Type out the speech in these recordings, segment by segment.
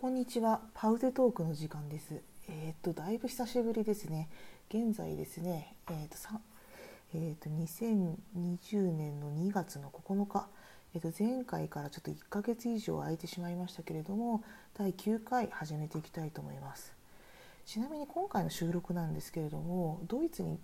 こんにちは、パウゼトークの時間です。えーっとだいぶ久しぶりですね。現在ですね、えーっとさえーっと2020年の2月の9日、えーっと前回からちょっと1ヶ月以上空いてしまいましたけれども、第9回始めていきたいと思います。ちなみに今回の収録なんですけれども、ドイツに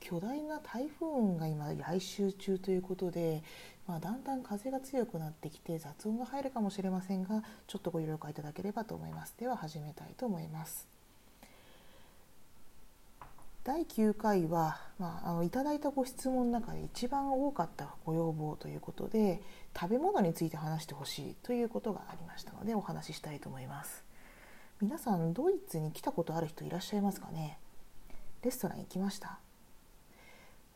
巨大な台風が今来襲中ということで、まあ、だんだん風が強くなってきて雑音が入るかもしれませんがちょっとご了解いただければと思います。では始めたいと思います。第9回は、まあ、あのいただいたご質問の中で一番多かったご要望ということで食べ物について話してほしいということがありましたのでお話ししたいと思います。皆さんドイツに来たことある人いらっしゃいますかね？レストラン行きました？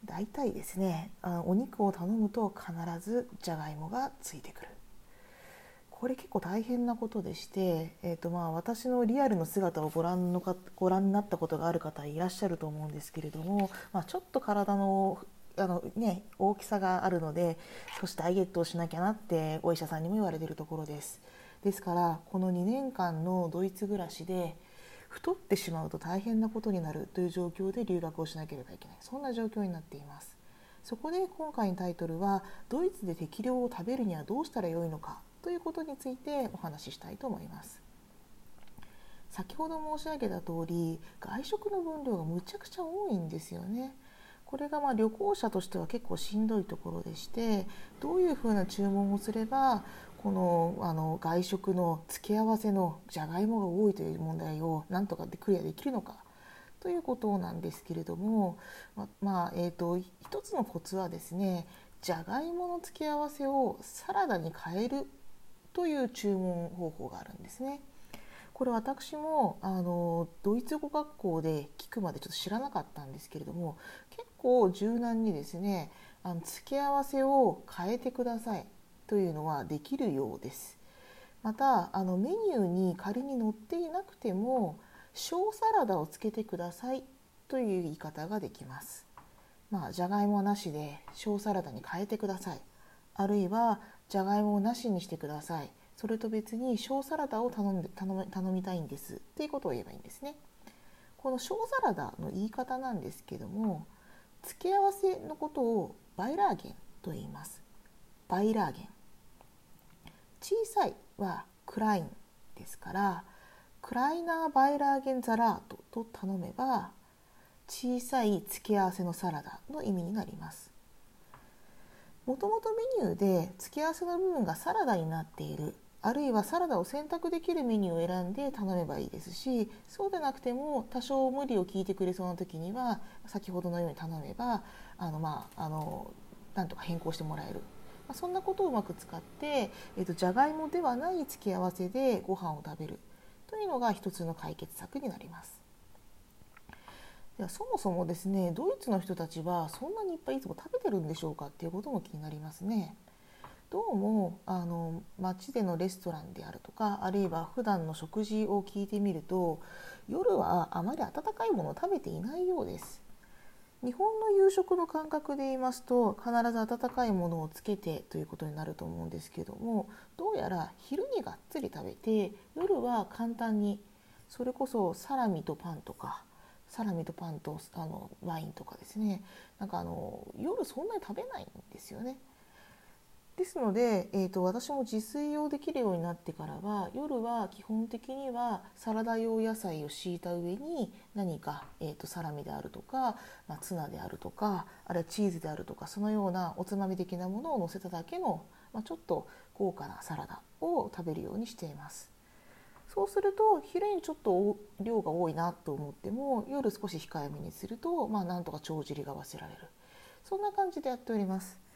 大体ですねあお肉を頼むと必ずじゃがいもがついてくる。これ結構大変なことでして、えーとまあ、私のリアルの姿をご覧のかご覧になったことがある方いらっしゃると思うんですけれども、まあ、ちょっと体のあの、ね、大きさがあるので少しダイエットをしなきゃなってお医者さんにも言われてるところです。ですからこの2年間のドイツ暮らしで太ってしまうと大変なことになるという状況で留学をしなければいけない。そんな状況になっています。そこで今回のタイトルはドイツで適量を食べるにはどうしたらよいのかということについてお話ししたいと思います。先ほど申し上げた通り外食の分量がむちゃくちゃ多いんですよね。これがまあ旅行者としては結構しんどいところでしてどういうふうな注文をすればこのあの外食の付け合わせのじゃがいもが多いという問題をなんとかでクリアできるのかということなんですけれども、ままあえーと、一つのコツはですねじゃがいもの付け合わせをサラダに変えるという注文方法があるんですね。これ私もあのドイツ語学校で聞くまでちょっと知らなかったんですけれども結構柔軟にですねあの付け合わせを変えてくださいというのはできるようです。またあのメニューに仮に載っていなくても小サラダをつけてくださいという言い方ができます。まあじゃがいもなしで小サラダに変えてください。あるいはじゃがいもをなしにしてください。それと別に小サラダを頼んで頼頼みたいんです。っていうことを言えばいいんですね。この小サラダの言い方なんですけども付け合わせのことを Beilagen と言います。 Beilagen。小さいは klein ですから kleiner Beilagensalat と頼めば小さい付け合わせのサラダの意味になります。もともとメニューで付け合わせの部分がサラダになっているあるいはサラダを選択できるメニューを選んで頼めばいいですしそうでなくても多少無理を聞いてくれそうな時には先ほどのように頼めばあのまああのなんとか変更してもらえる。まあ、そんなことをうまく使って、えーと、じゃがいもではない付け合わせでご飯を食べるというのが一つの解決策になります。ではそもそもですねドイツの人たちはそんなにいっぱいいつも食べてるんでしょうかっていうことも気になりますね。どうもあの街でのレストランであるとかあるいは普段の食事を聞いてみると夜はあまり温かいものを食べていないようです。日本の夕食の感覚で言いますと必ず温かいものをつけてということになると思うんですけどもどうやら昼にがっつり食べて夜は簡単にそれこそサラミとパンとかサラミとパンとあのワインとかですねなんかあの夜そんなに食べないんですよね。ですので、えーと、私も自炊をできるようになってからは夜は基本的にはサラダ用野菜を敷いた上に何か、えーと、サラミであるとか、まあ、ツナであるとかあるいはチーズであるとかそのようなおつまみ的なものを乗せただけの、まあ、ちょっと豪華なサラダを食べるようにしています。そうすると昼にちょっと量が多いなと思っても夜少し控えめにすると、まあ、なんとか帳尻が忘れられるそんな感じでやっております。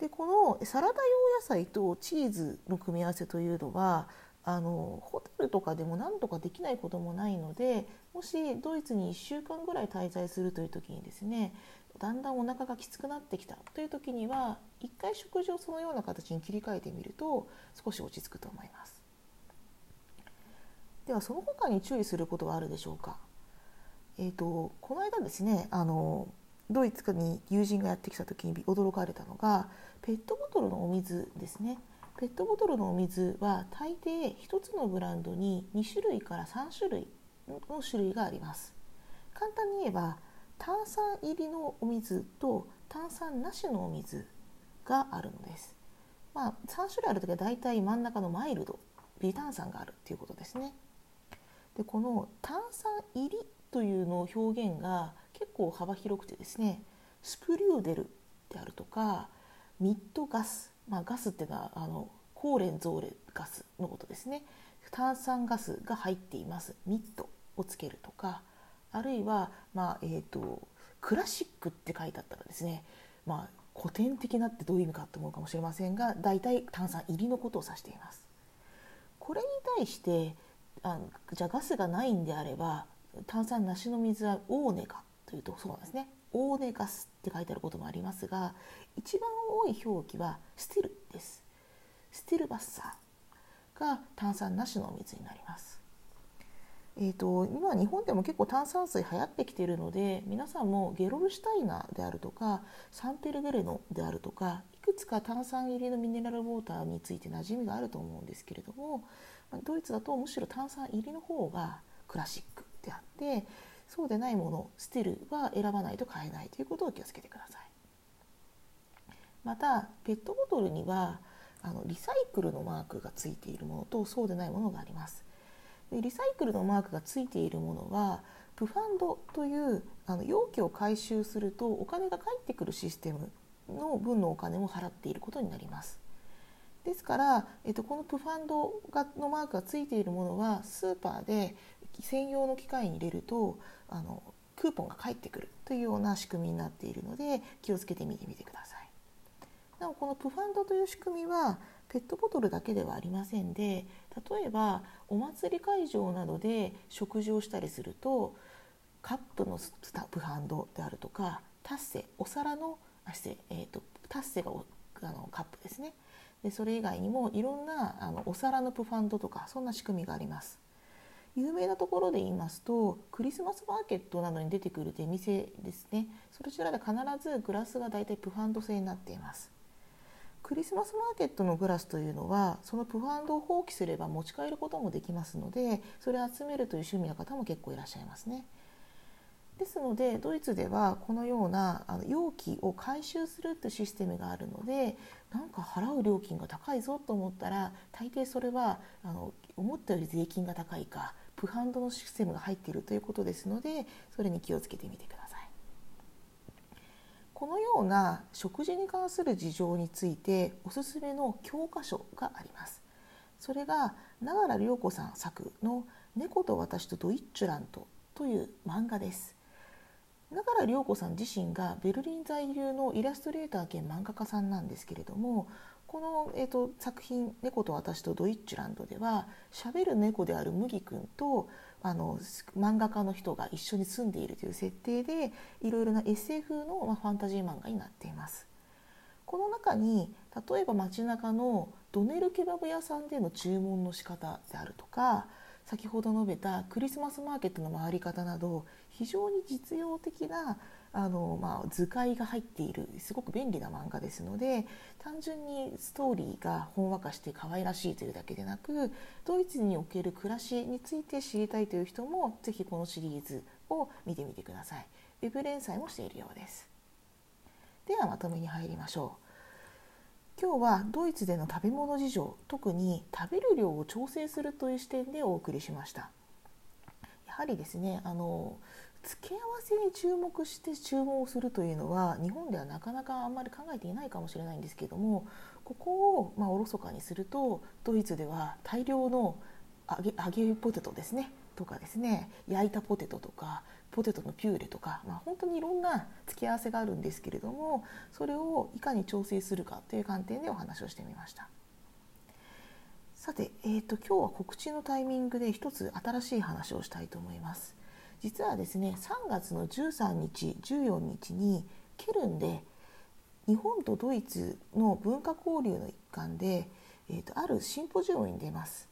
でこのサラダ用野菜とチーズの組み合わせというのはあのホテルとかでも何とかできないこともないのでもしドイツに1週間ぐらい滞在するという時にですねだんだんお腹がきつくなってきたという時には一回食事をそのような形に切り替えてみると少し落ち着くと思います。ではその他に注意することはあるでしょうか。えーと、この間ですねあのドイツに友人がやってきた時に驚かれたのがペットボトルのお水ですね。ペットボトルのお水は大抵1つのブランドに2種類から3種類の種類があります。簡単に言えば炭酸入りのお水と炭酸なしのお水があるのです、まあ、3種類ある時は大体真ん中のマイルド微炭酸があるっていうことですね。でこの炭酸入りというの表現が結構幅広くてですねスプリューデルであるとかミッドガス、まあ、ガスっていうのはあのコーレンゾーレガスのことですね炭酸ガスが入っていますミッドをつけるとかあるいは、まあえーと、クラシックって書いてあったらですね、まあ、古典的なってどういう意味かと思うかもしれませんが大体炭酸入りのことを指しています。これに対してあじゃあガスがないんであれば炭酸なしの水はオーネかというとそうなんですね。オーネガスって書いてあることもありますが一番多い表記はスティルです。スティルバッサーが炭酸なしのお水になります。えーと、今日本でも結構炭酸水流行ってきているので皆さんもゲロルシュタイナであるとかサンペルゲレノであるとかいくつか炭酸入りのミネラルウォーターについて馴染みがあると思うんですけれどもドイツだとむしろ炭酸入りの方がクラシックであってそうでないものスティルは選ばないと買えないということを気をつけてください。またペットボトルにはあのリサイクルのマークがついているものとそうでないものがあります。でリサイクルのマークがついているものはプファンドというあの容器を回収するとお金が返ってくるシステムの分のお金も払っていることになります。ですから、えっと、このプファンドがのマークがついているものはスーパーで専用の機械に入れるとあのクーポンが返ってくるというような仕組みになっているので気をつけてみてみてください。なおこのプファンドという仕組みはペットボトルだけではありませんで例えばお祭り会場などで食事をしたりするとカップのスタプハンドであるとかタッセお皿のあ、えーと、タッセがあのカップですねでそれ以外にもいろんなあのお皿のプファンドとかそんな仕組みがあります。有名なところで言いますとクリスマスマーケットなどに出てくる出店ですね。そちらで必ずグラスが大体プファンド製になっています。クリスマスマーケットのグラスというのはそのプファンドを放棄すれば持ち帰ることもできますのでそれを集めるという趣味の方も結構いらっしゃいますね。ですのでドイツではこのようなあの容器を回収するというシステムがあるのでなんか払う料金が高いぞと思ったら大抵それはあの思ったより税金が高いかプハンドのシステムが入っているということですのでそれに気をつけてみてください。このような食事に関する事情についておすすめの教科書があります。それが永良涼子さん作の「猫と私とドイッチュラント」という漫画です。永良涼子さん自身がベルリン在留のイラストレーター兼漫画家さんなんですけれどもこの、えーと、作品「猫と私とドイッチランド」ではしゃべる猫である麦君とあの漫画家の人が一緒に住んでいるという設定でいろいろな SF の、まあ、ファンタジー漫画になっています。この中に例えば街中のドネルケバブ屋さんでの注文の仕方であるとか先ほど述べたクリスマスマーケットの回り方など非常に実用的なあの、まあ、図解が入っているすごく便利な漫画ですので単純にストーリーがほんわかして可愛らしいというだけでなくドイツにおける暮らしについて知りたいという人もぜひこのシリーズを見てみてください。ウェブ連載もしているようです。ではまとめに入りましょう。今日はドイツでの食べ物事情特に食べる量を調整するという視点でお送りしました。やはりですねあの付け合わせに注目して注文をするというのは日本ではなかなかあんまり考えていないかもしれないんですけどもここをまあおろそかにするとドイツでは大量の揚げ揚げポテトですねとかですね焼いたポテトとかポテトのピューレとか、まあ、本当にいろんな付け合わせがあるんですけれどもそれをいかに調整するかという観点でお話をしてみました。さて、えーと、今日は告知のタイミングで一つ新しい話をしたいと思います。実はですね3月の13日14日にケルンで日本とドイツの文化交流の一環で、えーと、あるシンポジウムに出ます。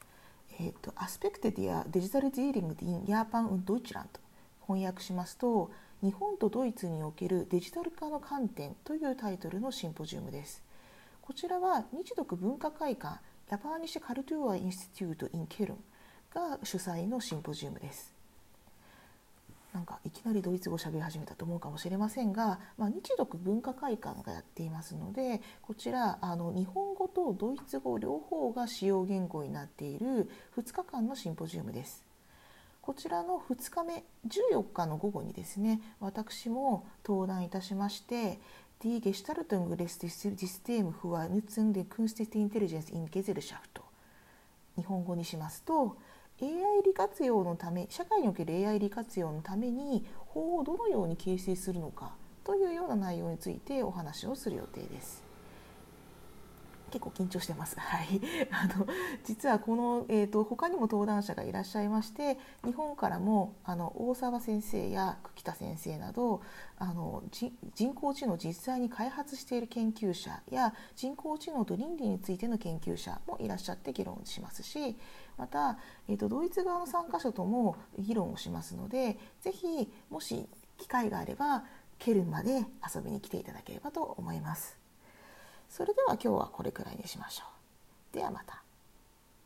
えーと、 Aspekte der Digitalisierung in Japan und Deutschland 翻訳しますと日本とドイツにおけるデジタル化の観点というタイトルのシンポジウムです。こちらは日独文化会館 Japanisches Kulturinstitut in Köln が主催のシンポジウムです。なんかいきなりドイツ語喋り始めたと思うかもしれませんが、まあ、日独文化会館がやっていますのでこちらあの日本語とドイツ語両方が使用言語になっている2日間のシンポジウムです。こちらの2日目14日の午後にですね私も登壇いたしまして Die Gestaltung des Systems für Nutzung der Künstlichen Intelligenz in Gesellschaft 日本語にしますと AI 利活用のため社会における AI 利活用のために法をどのように形成するのかというような内容についてお話をする予定です。結構緊張してます。はい、あの実はこの、えーと、他にも登壇者がいらっしゃいまして日本からもあの大沢先生や久喜田先生などあの人工知能を実際に開発している研究者や人工知能と倫理についての研究者もいらっしゃって議論しますしまた、えーと、ドイツ側の参加者とも議論をしますのでぜひもし機会があればケルンまで遊びに来ていただければと思います。それでは今日はこれくらいにしましょう。ではまた。